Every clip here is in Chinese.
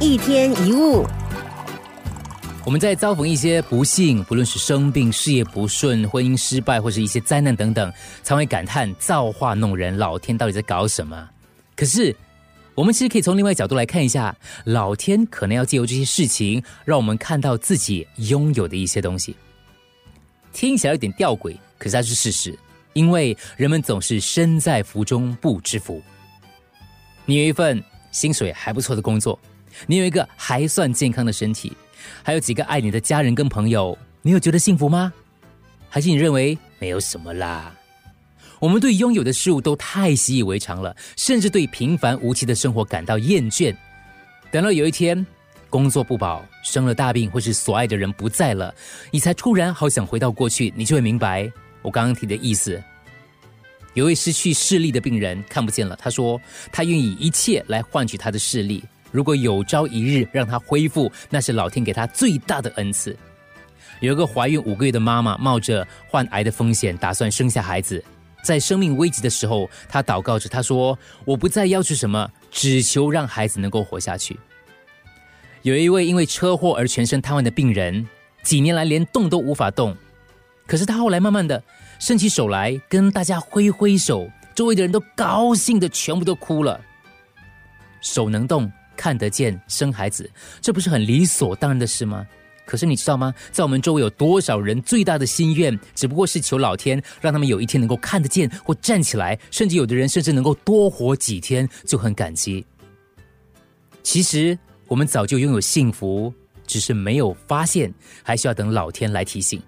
一天一物，我们在遭逢一些不幸，不论是生病、事业不顺、婚姻失败，或是一些灾难等等，常会感叹造化弄人，老天到底在搞什么？可是，我们其实可以从另外角度来看一下，老天可能要借由这些事情，让我们看到自己拥有的一些东西。听起来有点吊诡，可是它是事实，因为人们总是身在福中不知福。你有一份薪水还不错的工作，你有一个还算健康的身体，还有几个爱你的家人跟朋友，你有觉得幸福吗？还是你认为没有什么啦？我们对拥有的事物都太习以为常了，甚至对平凡无奇的生活感到厌倦。等到有一天，工作不保，生了大病，或是所爱的人不在了，你才突然好想回到过去，你就会明白我刚刚提的意思。有位失去视力的病人看不见了，他说他愿意一切来换取他的视力。如果有朝一日让他恢复，那是老天给他最大的恩赐。有一个怀孕五个月的妈妈，冒着患癌的风险，打算生下孩子。在生命危急的时候，她祷告着，她说：“我不再要求什么，只求让孩子能够活下去。”有一位因为车祸而全身瘫痪的病人，几年来连动都无法动。可是他后来慢慢的伸起手来，跟大家挥挥手，周围的人都高兴的全部都哭了。手能动，看得见，生孩子，这不是很理所当然的事吗？可是你知道吗？在我们周围有多少人最大的心愿，只不过是求老天让他们有一天能够看得见或站起来，甚至有的人甚至能够多活几天就很感激。其实我们早就拥有幸福，只是没有发现，还需要等老天来提醒。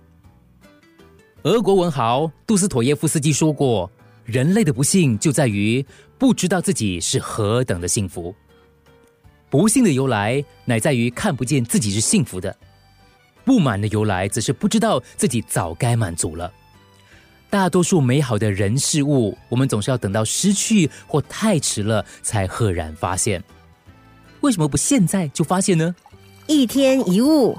俄国文豪杜斯妥耶夫斯基说过：“人类的不幸就在于不知道自己是何等的幸福。不幸的由来乃在于看不见自己是幸福的。”不满的由来，则是不知道自己早该满足了。大多数美好的人事物，我们总是要等到失去或太迟了，才赫然发现。为什么不现在就发现呢？一天一物。